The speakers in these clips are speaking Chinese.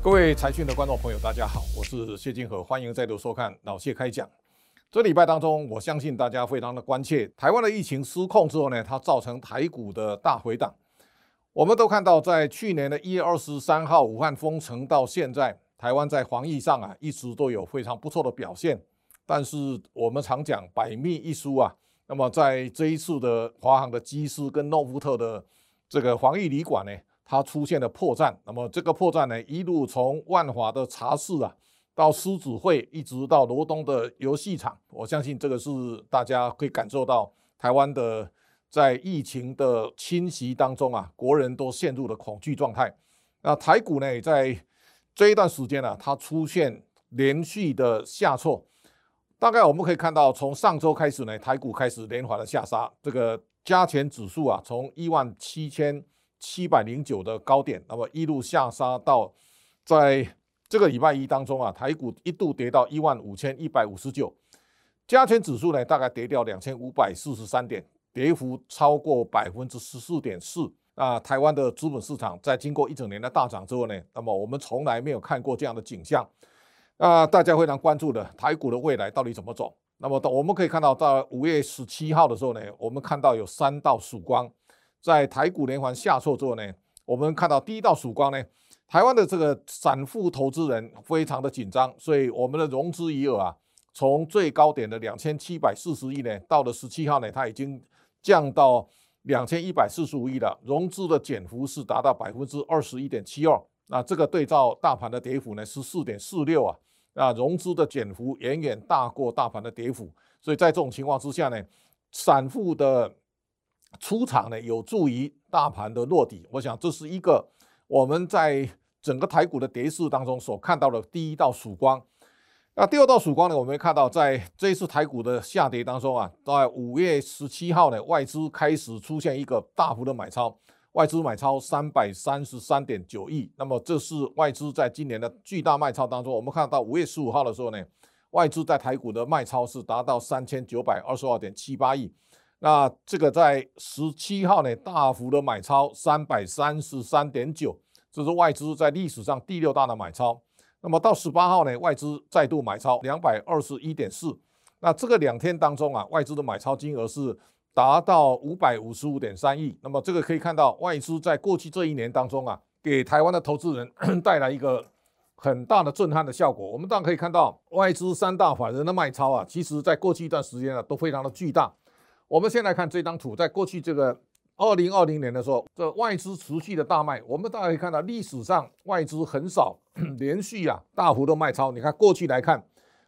各位财讯的观众朋友，大家好，我是谢金河，欢迎再度收看老谢开讲。这礼拜当中，我相信大家非常的关切，台湾的疫情失控之后呢，它造成台股的大回档。我们都看到，在去年的一月二十三号武汉封城到现在，台湾在防疫上啊，一直都有非常不错的表现。但是我们常讲百密一疏啊，那么在这一次的华航的机师跟诺富特的这个防疫旅馆呢，它出现了破绽，那么这个破绽呢，一路从万华的茶室啊，到狮子会，一直到罗东的游戏场，我相信这个是大家可以感受到台湾的在疫情的侵袭当中啊，国人都陷入了恐惧状态。那台股呢，在这一段时间呢、啊，它出现连续的下挫，大概我们可以看到，从上周开始呢，台股开始连环的下杀，这个加权指数啊，从一万七千。七百零九的高点，那么一路下杀到，在这个礼拜一当中啊，台股一度跌到一万五千一百五十九，加权指数呢大概跌掉两千五百四十三点，跌幅超过百分之十四点四。那台湾的资本市场在经过一整年的大涨之后呢，那么我们从来没有看过这样的景象。啊，大家非常关注的台股的未来到底怎么走？那么到我们可以看到，到五月十七号的时候呢，我们看到有三道曙光。在台股连环下挫之后呢，我们看到第一道曙光呢，台湾的这个散户投资人非常的紧张，所以我们的融资余额啊，从最高点的两千七百四十亿呢，到了十七号呢，它已经降到两千一百四十五亿了，融资的减幅是达到百分之二十一点七二，那这个对照大盘的跌幅呢是四点四六啊，啊，融资的减幅远远大过大盘的跌幅，所以在这种情况之下呢，散户的出场呢，有助于大盘的落底。我想这是一个我们在整个台股的跌势当中所看到的第一道曙光。那第二道曙光呢，我们看到在这次台股的下跌当中啊，在五月十七号呢，外资开始出现一个大幅的买超，外资买超三百三十三点九亿。那么这是外资在今年的巨大卖超当中，我们看到五月十五号的时候呢，外资在台股的卖超是达到三千九百二十二点七八亿。那这个在十七号呢，大幅的买超三百三十三点九，这是外资在历史上第六大的买超。那么到十八号呢，外资再度买超两百二十一点四。那这个两天当中啊，外资的买超金额是达到五百五十五点三亿。那么这个可以看到，外资在过去这一年当中啊，给台湾的投资人 带来一个很大的震撼的效果。我们当然可以看到，外资三大法人的卖超啊，其实在过去一段时间啊，都非常的巨大。我们先来看这张图，在过去这个二零二零年的时候，这外资持续的大卖，我们大家可以看到历史上外资很少 连续啊大幅的卖超。你看过去来看，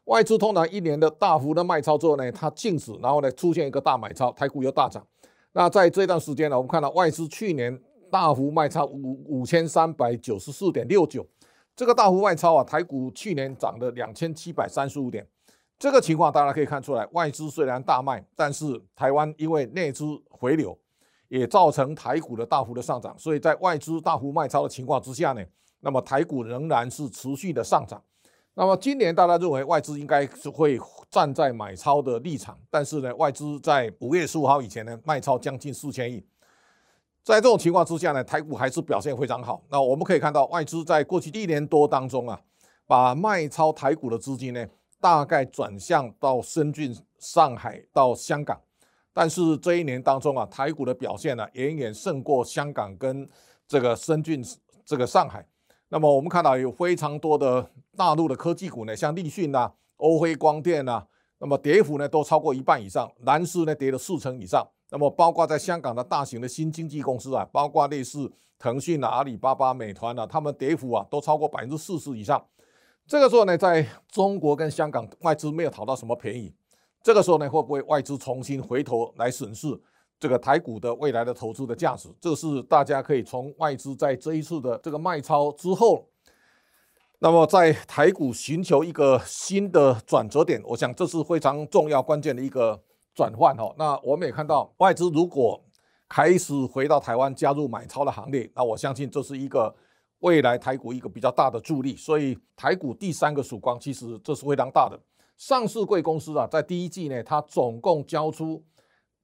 外资通常一年的大幅的卖超之后呢，它静止，然后呢出现一个大买超，台股又大涨。那在这段时间呢，我们看到外资去年大幅卖超五五千三百九十四点六九，这个大幅卖超啊，台股去年涨了两千七百三十五点。这个情况大家可以看出来，外资虽然大卖，但是台湾因为内资回流，也造成台股的大幅的上涨。所以在外资大幅卖超的情况之下呢，那么台股仍然是持续的上涨。那么今年大家认为外资应该是会站在买超的立场，但是呢，外资在五月十五号以前呢卖超将近四千亿。在这种情况之下呢，台股还是表现非常好。那我们可以看到，外资在过去一年多当中啊，把卖超台股的资金呢。大概转向到深圳、上海到香港，但是这一年当中啊，台股的表现呢、远远胜过香港跟这个深圳、这个上海。那么我们看到有非常多的大陆的科技股呢，像立讯啊、欧辉光电啊，那么跌幅呢都超过一半以上，南势呢跌了四成以上。那么包括在香港的大型的新经济公司啊，包括类似腾讯啊、阿里巴巴、美团啊，他们跌幅啊都超过百分之四十以上。这个时候呢，在中国跟香港外资没有讨到什么便宜，这个时候呢，会不会外资重新回头来审视这个台股的未来的投资的价值？这是大家可以从外资在这一次的这个卖超之后，那么在台股寻求一个新的转折点，我想这是非常重要关键的一个转换哈。那我们也看到外资如果开始回到台湾加入买超的行列，那我相信这是一个。未来台股一个比较大的助力，所以台股第三个曙光，其实这是非常大的。上市贵公司啊，在第一季呢，它总共交出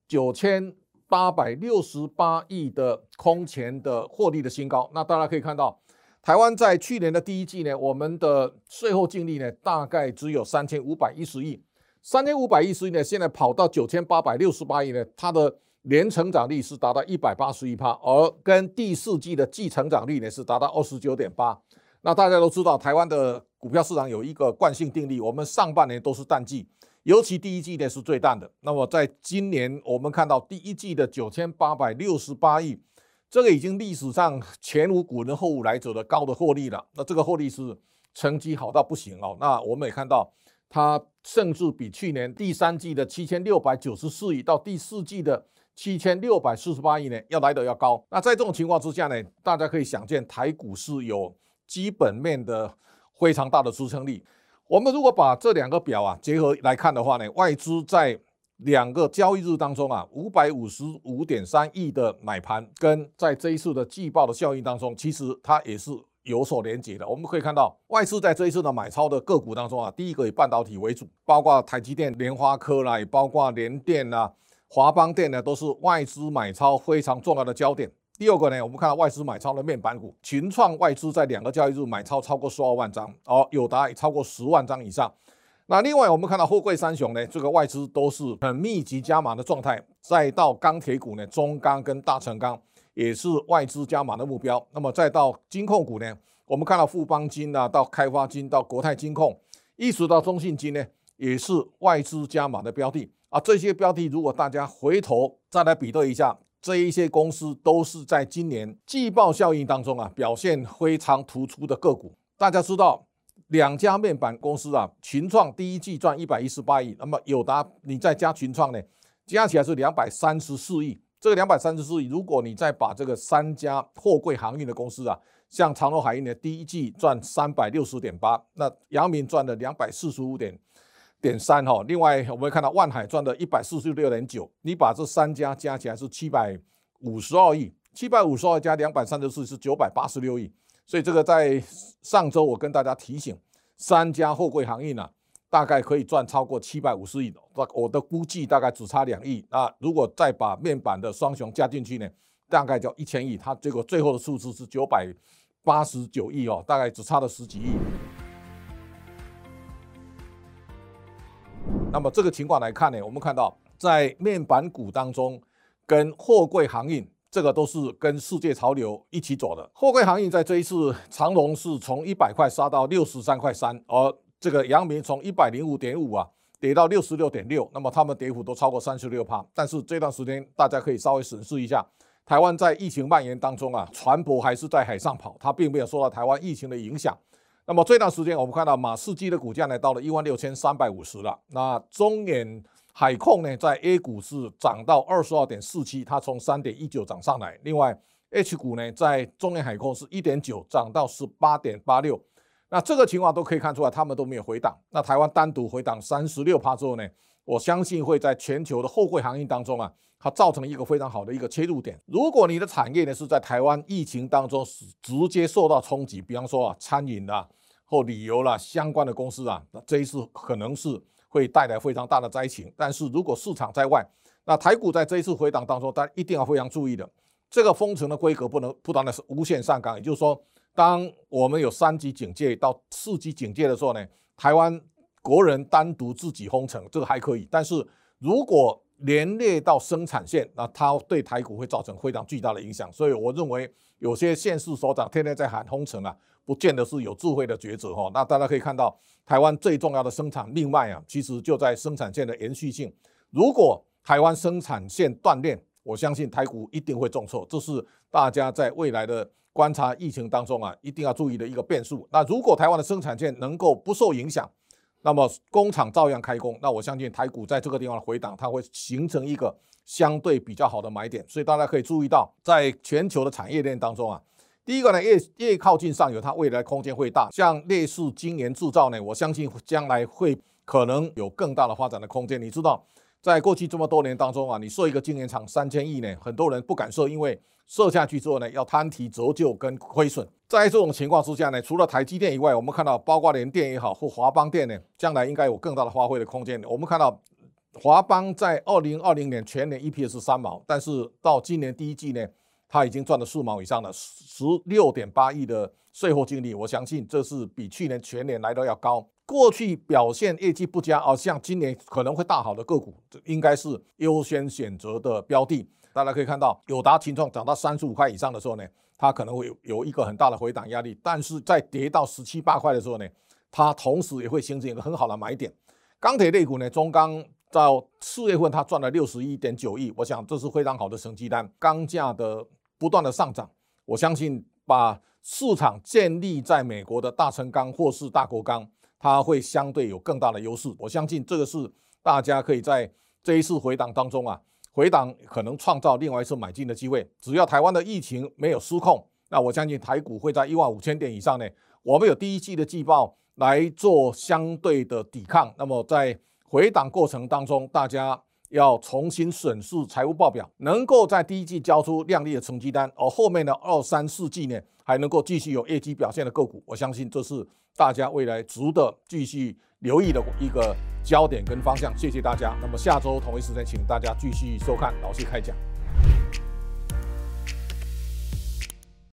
九千八百六十八亿的空前的获利的新高。那大家可以看到，台湾在去年的第一季呢，我们的税后净利呢，大概只有三千五百一十亿，三千五百一十亿呢，现在跑到九千八百六十八亿呢，它的年成长率是达到一百八十一趴，而跟第四季的季成长率呢是达到二十九点八。那大家都知道，台湾的股票市场有一个惯性定律，我们上半年都是淡季，尤其第一季呢是最淡的。那么在今年，我们看到第一季的九千八百六十八亿。这个已经历史上前无古人后无来者的高的获利了。那这个获利是成绩好到不行哦。那我们也看到，它甚至比去年第三季的七千六百九十四亿到第四季的七千六百四十八亿呢，要来得要高。那在这种情况之下呢，大家可以想见，台股是有基本面的非常大的支撑力。我们如果把这两个表啊结合来看的话呢，外资在两个交易日当中啊，五百五十五点三亿的买盘，跟在这一次的季报的效应当中，其实它也是有所连结的。我们可以看到，外资在这一次的买超的个股当中啊，第一个以半导体为主，包括台积电、联发科啦，也包括联电啊、华邦电呢，都是外资买超非常重要的焦点。第二个呢，我们看到外资买超的面板股，群创外资在两个交易日买超超过十二万张，哦，友达也超过十万张以上。那另外，我们看到货柜三雄呢，这个外资都是很密集加码的状态。再到钢铁股呢，中钢跟大成钢也是外资加码的目标。那么再到金控股呢，我们看到富邦金啊，到开发金，到国泰金控，一直到中信金呢，也是外资加码的标的啊。这些标的，如果大家回头再来比对一下，这一些公司都是在今年季报效应当中啊，表现非常突出的个股。大家知道。两家面板公司啊，群创第一季赚一百一十八亿，那么友达你再加群创呢，加起来是两百三十四亿。这个两百三十四亿，如果你再把这个三家货柜航运的公司啊，像长荣海运的第一季赚三百六十点八，那阳明赚了两百四十五点点三哈。另外我们会看到万海赚了一百四十六点九，你把这三家加起来是七百五十二亿，七百五十二加两百三十四是九百八十六亿。所以这个在上周我跟大家提醒，三家货柜航运呢，大概可以赚超过七百五十亿，我的估计大概只差两亿。那如果再把面板的双雄加进去呢，大概就一千亿。它结果最后的数字是九百八十九亿哦，大概只差了十几亿。那么这个情况来看呢，我们看到在面板股当中，跟货柜航运。这个都是跟世界潮流一起走的。货柜航运在这一次，长荣是从一百块杀到六十三块三，而这个阳明从一百零五点五啊跌到六十六点六，那么他们跌幅都超过三十六趴。但是这段时间大家可以稍微审视一下，台湾在疫情蔓延当中啊，船舶还是在海上跑，它并没有受到台湾疫情的影响。那么这段时间我们看到马士基的股价呢到了一万六千三百五十了，那中远。海控呢，在 A 股是涨到二十二点四七，它从三点一九涨上来。另外，H 股呢，在中远海控是一点九涨到十八点八六。那这个情况都可以看出来，他们都没有回档。那台湾单独回档三十六趴之后呢，我相信会在全球的后会行业当中啊，它造成一个非常好的一个切入点。如果你的产业呢是在台湾疫情当中直接受到冲击，比方说啊，餐饮啊或旅游啦相关的公司啊，那这一次可能是。会带来非常大的灾情，但是如果市场在外，那台股在这一次回档当中，大家一定要非常注意的，这个封城的规格不能不断的是无限上纲，也就是说，当我们有三级警戒到四级警戒的时候呢，台湾国人单独自己封城，这个还可以，但是如果连累到生产线，那它对台股会造成非常巨大的影响，所以我认为有些县市首长天天在喊封城啊。不见得是有智慧的抉择哈，那大家可以看到，台湾最重要的生产命脉啊，其实就在生产线的延续性。如果台湾生产线断裂，我相信台股一定会重挫，这是大家在未来的观察疫情当中啊，一定要注意的一个变数。那如果台湾的生产线能够不受影响，那么工厂照样开工，那我相信台股在这个地方的回档，它会形成一个相对比较好的买点。所以大家可以注意到，在全球的产业链当中啊。第一个呢，越越靠近上游，它未来空间会大。像类似晶圆制造呢，我相信将来会可能有更大的发展的空间。你知道，在过去这么多年当中啊，你设一个晶圆厂三千亿呢，很多人不敢设，因为设下去之后呢，要摊提折旧跟亏损。在这种情况之下呢，除了台积电以外，我们看到包括联电也好或华邦电呢，将来应该有更大的发挥的空间。我们看到华邦在二零二零年全年 EPS 是三毛，但是到今年第一季呢。它已经赚了四毛以上了，十六点八亿的税后净利，我相信这是比去年全年来的要高。过去表现业绩不佳，而像今年可能会大好的个股，应该是优先选择的标的。大家可以看到，友达、群创涨到三十五块以上的时候呢，它可能会有有一个很大的回档压力，但是在跌到十七八块的时候呢，它同时也会形成一个很好的买点。钢铁类股呢，中钢到四月份它赚了六十一点九亿，我想这是非常好的成绩单。钢价的不断的上涨，我相信把市场建立在美国的大成钢或是大国钢，它会相对有更大的优势。我相信这个是大家可以在这一次回档当中啊，回档可能创造另外一次买进的机会。只要台湾的疫情没有失控，那我相信台股会在一万五千点以上呢。我们有第一季的季报来做相对的抵抗。那么在回档过程当中，大家。要重新审视财务报表，能够在第一季交出亮丽的成绩单，而后面的二三四季呢，还能够继续有业绩表现的个股，我相信这是大家未来值得继续留意的一个焦点跟方向。谢谢大家。那么下周同一时间，请大家继续收看老谢开讲。